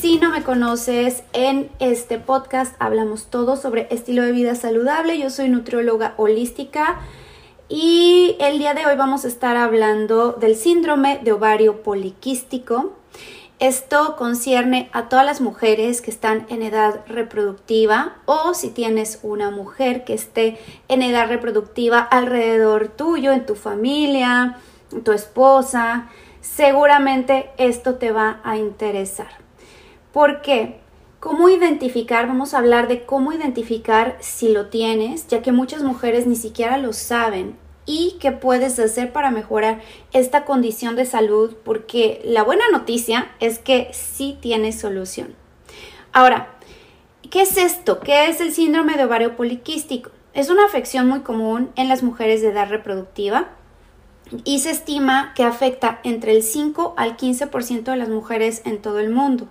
Si no me conoces, en este podcast hablamos todo sobre estilo de vida saludable. Yo soy nutrióloga holística y el día de hoy vamos a estar hablando del síndrome de ovario poliquístico. Esto concierne a todas las mujeres que están en edad reproductiva o si tienes una mujer que esté en edad reproductiva alrededor tuyo, en tu familia, tu esposa, seguramente esto te va a interesar. ¿Por qué? ¿Cómo identificar? Vamos a hablar de cómo identificar si lo tienes, ya que muchas mujeres ni siquiera lo saben. ¿Y qué puedes hacer para mejorar esta condición de salud? Porque la buena noticia es que sí tienes solución. Ahora, ¿qué es esto? ¿Qué es el síndrome de ovario poliquístico? Es una afección muy común en las mujeres de edad reproductiva y se estima que afecta entre el 5 al 15% de las mujeres en todo el mundo.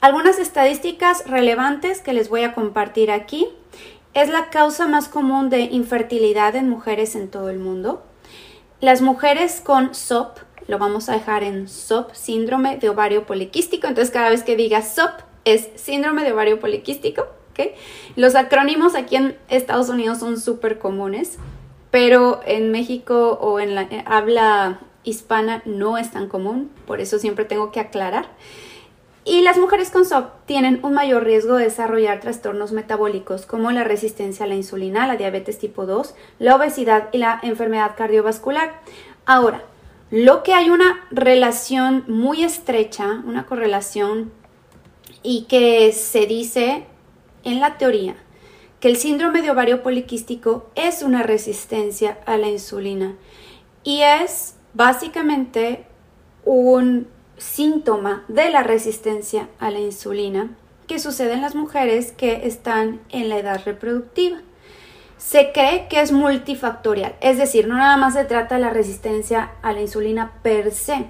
Algunas estadísticas relevantes que les voy a compartir aquí. Es la causa más común de infertilidad en mujeres en todo el mundo. Las mujeres con SOP, lo vamos a dejar en SOP, síndrome de ovario poliquístico. Entonces cada vez que diga SOP es síndrome de ovario poliquístico. Los acrónimos aquí en Estados Unidos son súper comunes, pero en México o en la eh, habla hispana no es tan común, por eso siempre tengo que aclarar. Y las mujeres con SOP tienen un mayor riesgo de desarrollar trastornos metabólicos como la resistencia a la insulina, la diabetes tipo 2, la obesidad y la enfermedad cardiovascular. Ahora, lo que hay una relación muy estrecha, una correlación y que se dice en la teoría que el síndrome de ovario poliquístico es una resistencia a la insulina y es básicamente un síntoma de la resistencia a la insulina que sucede en las mujeres que están en la edad reproductiva. Se cree que es multifactorial, es decir, no nada más se trata de la resistencia a la insulina per se,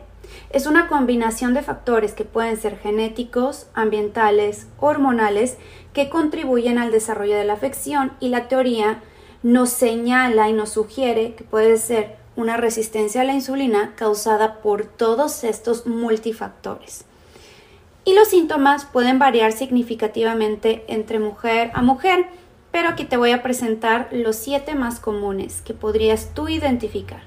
es una combinación de factores que pueden ser genéticos, ambientales, hormonales, que contribuyen al desarrollo de la afección y la teoría nos señala y nos sugiere que puede ser una resistencia a la insulina causada por todos estos multifactores. Y los síntomas pueden variar significativamente entre mujer a mujer, pero aquí te voy a presentar los siete más comunes que podrías tú identificar.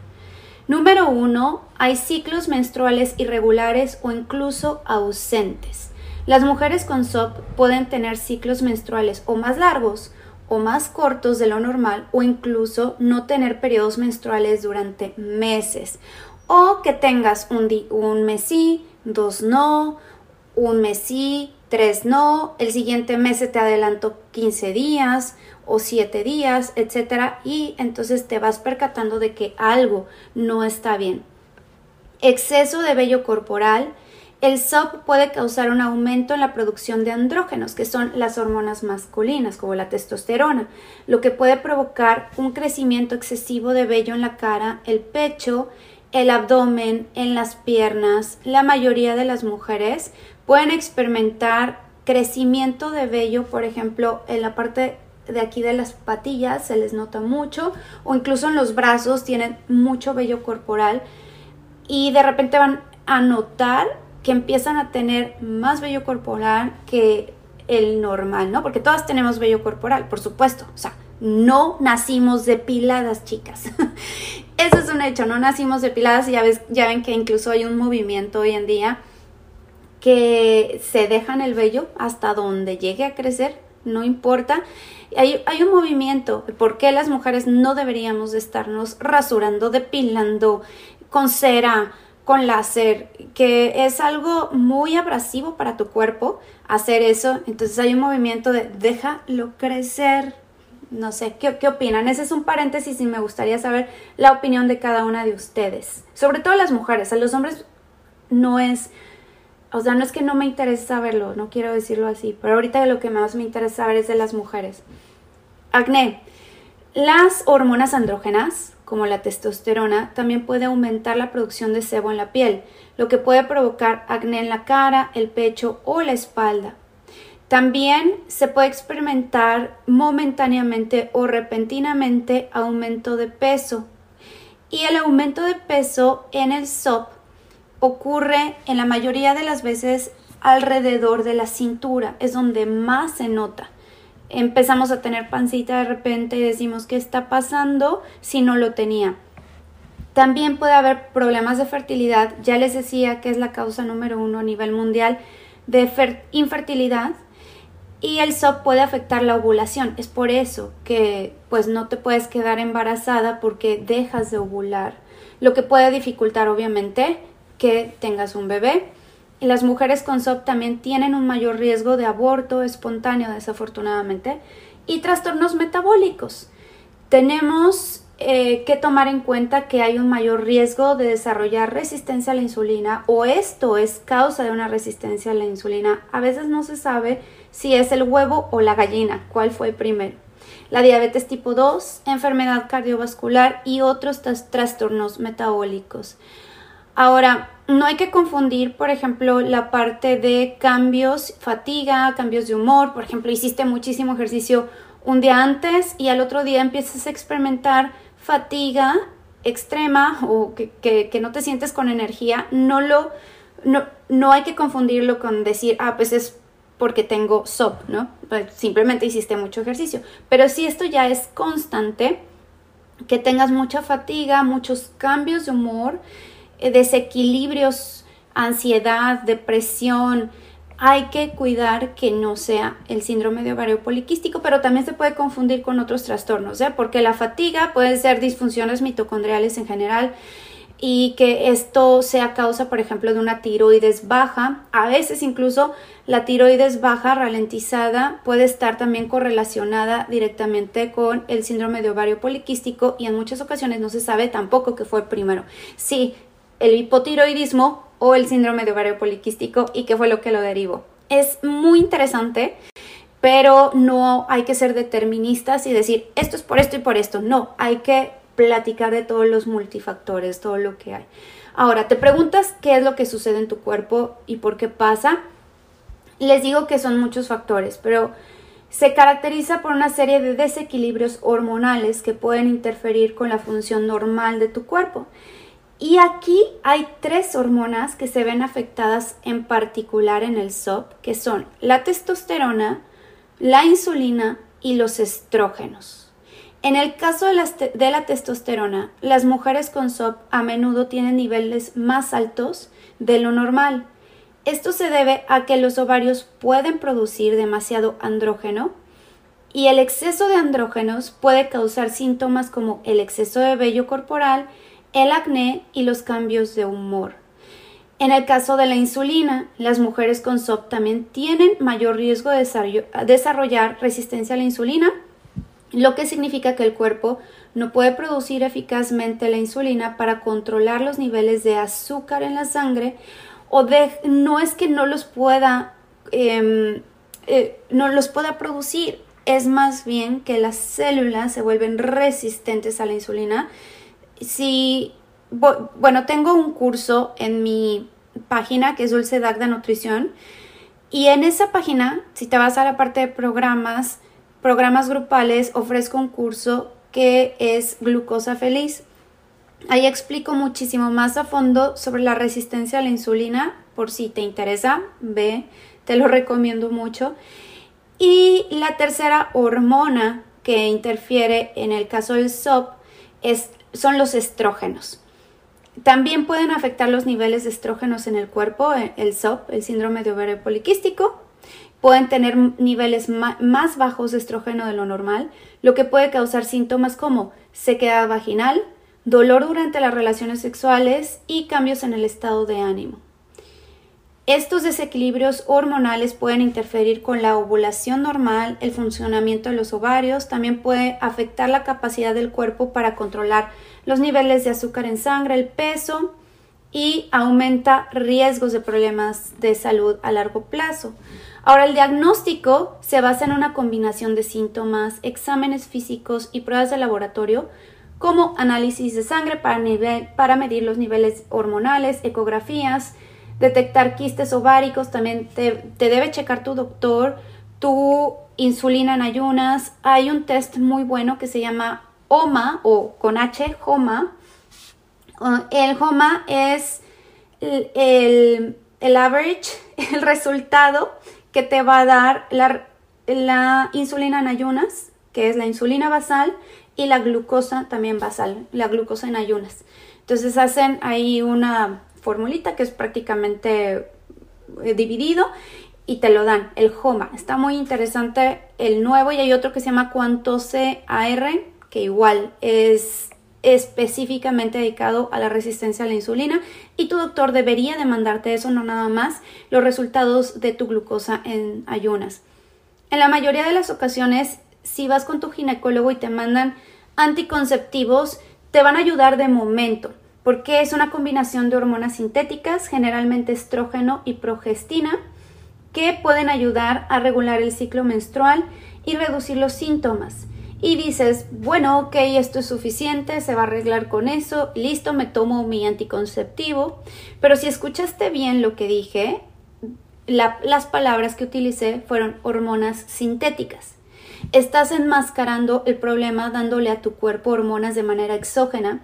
Número uno, hay ciclos menstruales irregulares o incluso ausentes. Las mujeres con SOP pueden tener ciclos menstruales o más largos o más cortos de lo normal o incluso no tener periodos menstruales durante meses o que tengas un, un mes sí, dos no, un mes sí, tres no, el siguiente mes te adelantó 15 días o 7 días, etcétera, y entonces te vas percatando de que algo no está bien. Exceso de vello corporal, el SOP puede causar un aumento en la producción de andrógenos, que son las hormonas masculinas, como la testosterona, lo que puede provocar un crecimiento excesivo de vello en la cara, el pecho, el abdomen, en las piernas. La mayoría de las mujeres pueden experimentar crecimiento de vello, por ejemplo, en la parte de aquí de las patillas se les nota mucho, o incluso en los brazos tienen mucho vello corporal y de repente van a notar que empiezan a tener más vello corporal que el normal, ¿no? Porque todas tenemos vello corporal, por supuesto. O sea, no nacimos depiladas, chicas. Eso es un hecho, no nacimos depiladas y ya, ves, ya ven que incluso hay un movimiento hoy en día que se dejan el vello hasta donde llegue a crecer, no importa. Hay, un movimiento, ¿por qué las mujeres no deberíamos de estarnos rasurando, depilando con cera, con láser, que es algo muy abrasivo para tu cuerpo hacer eso. Entonces hay un movimiento de déjalo crecer. No sé, ¿qué, ¿qué, opinan? Ese es un paréntesis y me gustaría saber la opinión de cada una de ustedes. Sobre todo las mujeres. A los hombres no es o sea, no es que no me interese saberlo, no quiero decirlo así, pero ahorita lo que más me interesa saber es de las mujeres. Acné. Las hormonas andrógenas, como la testosterona, también puede aumentar la producción de sebo en la piel, lo que puede provocar acné en la cara, el pecho o la espalda. También se puede experimentar momentáneamente o repentinamente aumento de peso. Y el aumento de peso en el SOP ocurre en la mayoría de las veces alrededor de la cintura, es donde más se nota. Empezamos a tener pancita de repente y decimos qué está pasando si no lo tenía. También puede haber problemas de fertilidad, ya les decía que es la causa número uno a nivel mundial de infertilidad y el SOP puede afectar la ovulación. Es por eso que pues no te puedes quedar embarazada porque dejas de ovular, lo que puede dificultar obviamente que tengas un bebé. Y las mujeres con SOP también tienen un mayor riesgo de aborto espontáneo, desafortunadamente, y trastornos metabólicos. Tenemos eh, que tomar en cuenta que hay un mayor riesgo de desarrollar resistencia a la insulina o esto es causa de una resistencia a la insulina. A veces no se sabe si es el huevo o la gallina, cuál fue primero. La diabetes tipo 2, enfermedad cardiovascular y otros trastornos metabólicos. Ahora, no hay que confundir, por ejemplo, la parte de cambios, fatiga, cambios de humor. Por ejemplo, hiciste muchísimo ejercicio un día antes y al otro día empiezas a experimentar fatiga extrema o que, no te sientes con energía. No lo, no, no hay que confundirlo con decir, ah, pues es porque tengo SOP, ¿no? Pues simplemente hiciste mucho ejercicio. Pero si esto ya es constante, que tengas mucha fatiga, muchos cambios de humor, desequilibrios, ansiedad, depresión, hay que cuidar que no sea el síndrome de ovario poliquístico, pero también se puede confundir con otros trastornos, ¿eh? porque la fatiga puede ser disfunciones mitocondriales en general y que esto sea causa, por ejemplo, de una tiroides baja. A veces incluso la tiroides baja ralentizada puede estar también correlacionada directamente con el síndrome de ovario poliquístico y en muchas ocasiones no se sabe tampoco qué fue primero. Sí, el hipotiroidismo o el síndrome de ovario poliquístico y qué fue lo que lo derivó. Es muy interesante, pero no hay que ser deterministas y decir esto es por esto y por esto. No, hay que platicar de todos los multifactores, todo lo que hay. Ahora, te preguntas qué es lo que sucede en tu cuerpo y por qué pasa. Les digo que son muchos factores, pero se caracteriza por una serie de desequilibrios hormonales que pueden interferir con la función normal de tu cuerpo. Y aquí hay tres hormonas que se ven afectadas en particular en el SOP, que son la testosterona, la insulina y los estrógenos. En el caso de la, testosterona, las mujeres con SOP a menudo tienen niveles más altos de lo normal. Esto se debe a que los ovarios pueden producir demasiado andrógeno y el exceso de andrógenos puede causar síntomas como el exceso de vello corporal, el acné y los cambios de humor. En el caso de la insulina, las mujeres con SOP también tienen mayor riesgo de desarrollar resistencia a la insulina, lo que significa que el cuerpo no puede producir eficazmente la insulina para controlar los niveles de azúcar en la sangre o de, no es que no los pueda em, eh, no los pueda producir, es más bien que las células se vuelven resistentes a la insulina si, bueno, tengo un curso en mi página que es Dulce Dagda Nutrición y en esa página, si te vas a la parte de programas, programas grupales, ofrezco un curso que es Glucosa Feliz. Ahí explico muchísimo más a fondo sobre la resistencia a la insulina, por si te interesa, ve, te lo recomiendo mucho. Y la tercera hormona que interfiere en el caso del SOP es son los estrógenos. También pueden afectar los niveles de estrógenos en el cuerpo, eh, el SOP, el síndrome de ovario poliquístico. Pueden tener niveles más bajos de estrógeno de lo normal, lo que puede causar síntomas como sequedad vaginal, dolor durante las relaciones sexuales y cambios en el estado de ánimo. Estos desequilibrios hormonales pueden interferir con la ovulación normal, el funcionamiento de los ovarios, también puede afectar la capacidad del cuerpo para controlar los niveles de azúcar en sangre, el peso y aumenta riesgos de problemas de salud a largo plazo. Ahora, el diagnóstico se basa en una combinación de síntomas, exámenes físicos y pruebas de laboratorio, como análisis de sangre para, para medir los niveles hormonales, ecografías, detectar quistes ováricos, también te, debe checar tu doctor, tu insulina en ayunas. Hay un test muy bueno que se llama HOMA o con H, HOMA. Uh, el HOMA es el, el average, el resultado que te va a dar la, la insulina en ayunas, que es la insulina basal, y la glucosa también basal, la glucosa en ayunas. Entonces hacen ahí una formulita que es prácticamente eh, dividido y te lo dan, el HOMA. Está muy interesante el nuevo y hay otro que se llama Quantose AR, que igual es específicamente dedicado a la resistencia a la insulina y tu doctor debería de mandarte eso, no nada más, los resultados de tu glucosa en ayunas. En la mayoría de las ocasiones, si vas con tu ginecólogo y te mandan anticonceptivos, te van a ayudar de momento, porque es una combinación de hormonas sintéticas, generalmente estrógeno y progestina, que pueden ayudar a regular el ciclo menstrual y reducir los síntomas y dices, bueno, ok, esto es suficiente, se va a arreglar con eso, listo, me tomo mi anticonceptivo. Pero si escuchaste bien lo que dije, las palabras que utilicé fueron hormonas sintéticas. Estás enmascarando el problema dándole a tu cuerpo hormonas de manera exógena,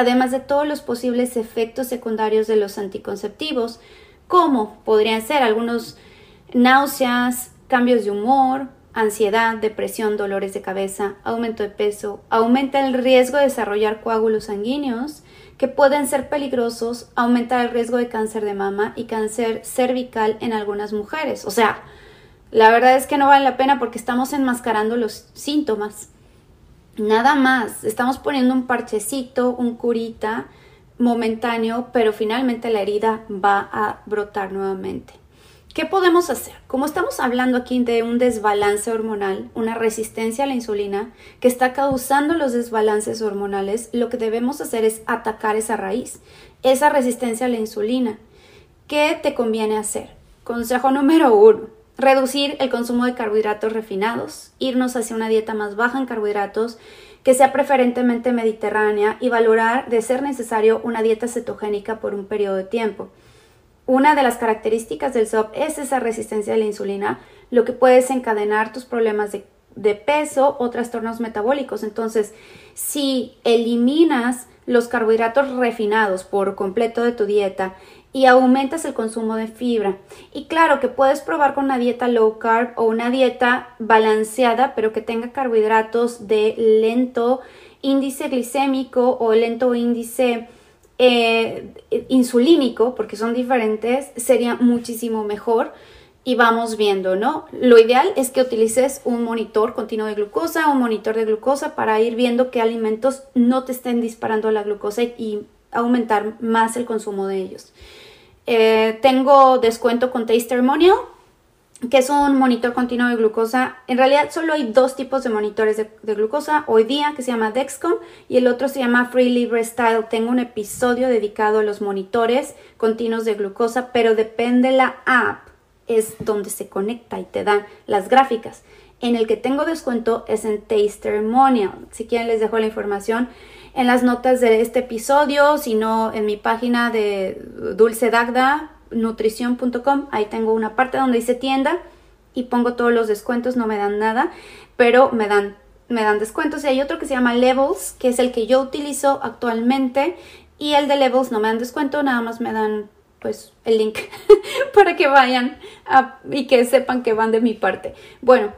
además de todos los posibles efectos secundarios de los anticonceptivos, como podrían ser algunos náuseas, cambios de humor, ansiedad, depresión, dolores de cabeza, aumento de peso, aumenta el riesgo de desarrollar coágulos sanguíneos que pueden ser peligrosos, aumenta el riesgo de cáncer de mama y cáncer cervical en algunas mujeres. O sea, la verdad es que no vale la pena porque estamos enmascarando los síntomas. Nada más, estamos poniendo un parchecito, un curita momentáneo, pero finalmente la herida va a brotar nuevamente. ¿Qué podemos hacer? Como estamos hablando aquí de un desbalance hormonal, una resistencia a la insulina que está causando los desbalances hormonales, lo que debemos hacer es atacar esa raíz, esa resistencia a la insulina. ¿Qué te conviene hacer? Consejo número uno, reducir el consumo de carbohidratos refinados, irnos hacia una dieta más baja en carbohidratos, que sea preferentemente mediterránea y valorar, de ser necesario, una dieta cetogénica por un periodo de tiempo. Una de las características del SOP es esa resistencia a la insulina, lo que puede desencadenar tus problemas de, peso o trastornos metabólicos. Entonces, si eliminas los carbohidratos refinados por completo de tu dieta y aumentas el consumo de fibra. Y claro que puedes probar con una dieta low carb o una dieta balanceada, pero que tenga carbohidratos de lento índice glicémico o lento índice eh, insulínico, porque son diferentes, sería muchísimo mejor y vamos viendo, ¿no? Lo ideal es que utilices un monitor continuo de glucosa, un monitor de glucosa para ir viendo qué alimentos no te estén disparando la glucosa y, aumentar más el consumo de ellos. Eh, tengo descuento con Tastermonial que es un monitor continuo de glucosa. En realidad solo hay dos tipos de monitores de, glucosa hoy día, que se llama Dexcom y el otro se llama Free Libre Style. Tengo un episodio dedicado a los monitores continuos de glucosa, pero depende la app, es donde se conecta y te dan las gráficas. En el que tengo descuento es en Tastermonial. Si quieren les dejo la información en las notas de este episodio, si no en mi página de Dulce Dagda nutrición.com, ahí tengo una parte donde dice tienda y pongo todos los descuentos, no me dan nada, pero me dan me dan descuentos y hay otro que se llama Levels, que es el que yo utilizo actualmente y el de Levels no me dan descuento, nada más me dan pues el link para que vayan y que sepan que van de mi parte. Bueno,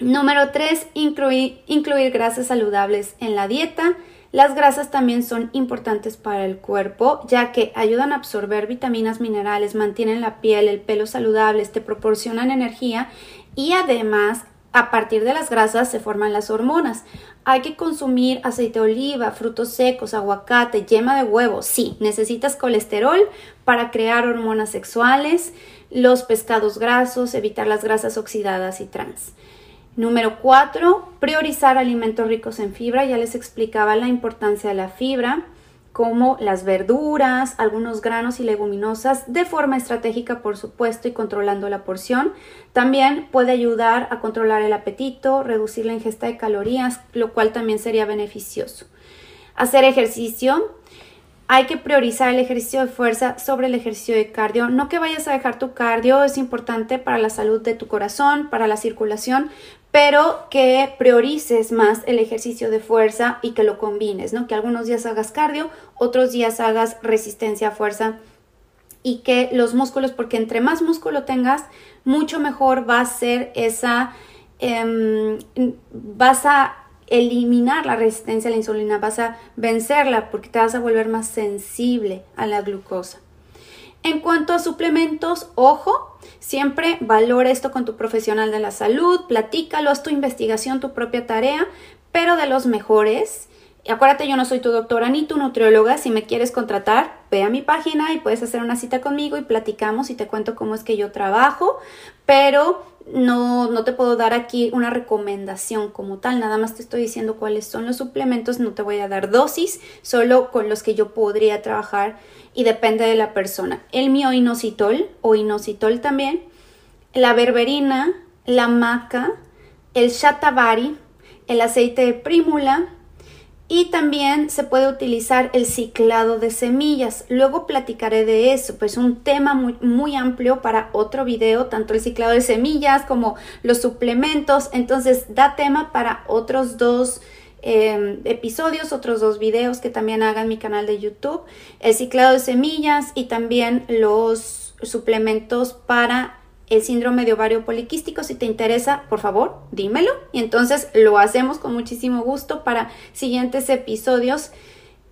número 3, incluir, incluir grasas saludables en la dieta. Las grasas también son importantes para el cuerpo, ya que ayudan a absorber vitaminas, minerales, mantienen la piel, el pelo saludables, te proporcionan energía y además a partir de las grasas se forman las hormonas. Hay que consumir aceite de oliva, frutos secos, aguacate, yema de huevo. Sí, necesitas colesterol para crear hormonas sexuales, los pescados grasos, evitar las grasas oxidadas y trans. Número 4, priorizar alimentos ricos en fibra. Ya les explicaba la importancia de la fibra. como las verduras, algunos granos y leguminosas, de forma estratégica, por supuesto, y controlando la porción. También puede ayudar a controlar el apetito, reducir la ingesta de calorías, lo cual también sería beneficioso. Hacer ejercicio. Hay que priorizar el ejercicio de fuerza sobre el ejercicio de cardio. No que vayas a dejar tu cardio, es importante para la salud de tu corazón, para la circulación, pero que priorices más el ejercicio de fuerza y que lo combines, ¿no? Que algunos días hagas cardio, otros días hagas resistencia a fuerza y que los músculos, porque entre más músculo tengas, mucho mejor va a ser esa, em, vas a eliminar la resistencia a la insulina, vas a vencerla porque te vas a volver más sensible a la glucosa. En cuanto a suplementos, ojo, siempre valora esto con tu profesional de la salud, platícalo, haz tu investigación, tu propia tarea, pero de los mejores. Acuérdate, yo no soy tu doctora ni tu nutrióloga. Si me quieres contratar, ve a mi página y puedes hacer una cita conmigo y platicamos y te cuento cómo es que yo trabajo. Pero no, no te puedo dar aquí una recomendación como tal, nada más te estoy diciendo cuáles son los suplementos, no te voy a dar dosis, solo con los que yo podría trabajar y depende de la persona. El mioinositol o inositol también, la berberina, la maca, el shatavari, el aceite de prímula, y también se puede utilizar el ciclado de semillas. Luego platicaré de eso, pues un tema muy, muy amplio para otro video, tanto el ciclado de semillas como los suplementos. Entonces da tema para otros dos em, episodios, otros dos videos que también haga en mi canal de YouTube. El ciclado de semillas y también los suplementos para el síndrome de ovario poliquístico. Si te interesa, por favor, dímelo. Y entonces lo hacemos con muchísimo gusto para siguientes episodios.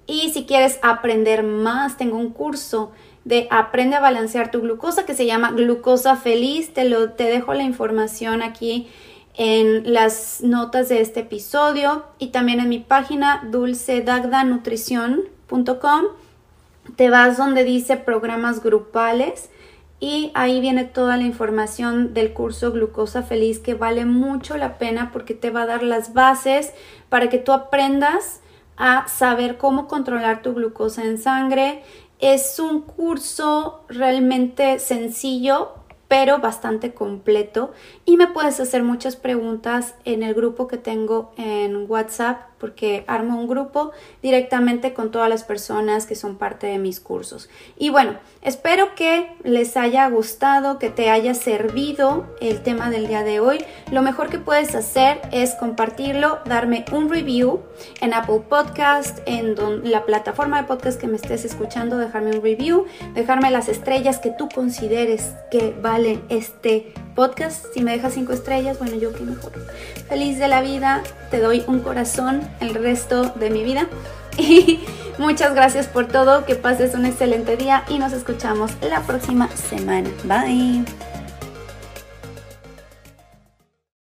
Y si quieres aprender más, tengo un curso de Aprende a balancear tu glucosa que se llama Glucosa Feliz. Te, lo, te dejo la información aquí en las notas de este episodio y también en mi página dulcedagdanutrición.com. Te vas donde dice programas grupales y ahí viene toda la información del curso Glucosa Feliz que vale mucho la pena porque te va a dar las bases para que tú aprendas a saber cómo controlar tu glucosa en sangre. Es un curso realmente sencillo, pero bastante completo y me puedes hacer muchas preguntas en el grupo que tengo en WhatsApp porque armo un grupo directamente con todas las personas que son parte de mis cursos. Y bueno, espero que les haya gustado, que te haya servido el tema del día de hoy. Lo mejor que puedes hacer es compartirlo, darme un review en Apple Podcast, en la plataforma de podcast que me estés escuchando, dejarme un review, dejarme las estrellas que tú consideres que vale este podcast. Si me dejas cinco estrellas, bueno, yo qué mejor. Feliz de la vida, te doy un corazón el resto de mi vida. Y muchas gracias por todo, que pases un excelente día y nos escuchamos la próxima semana. Bye.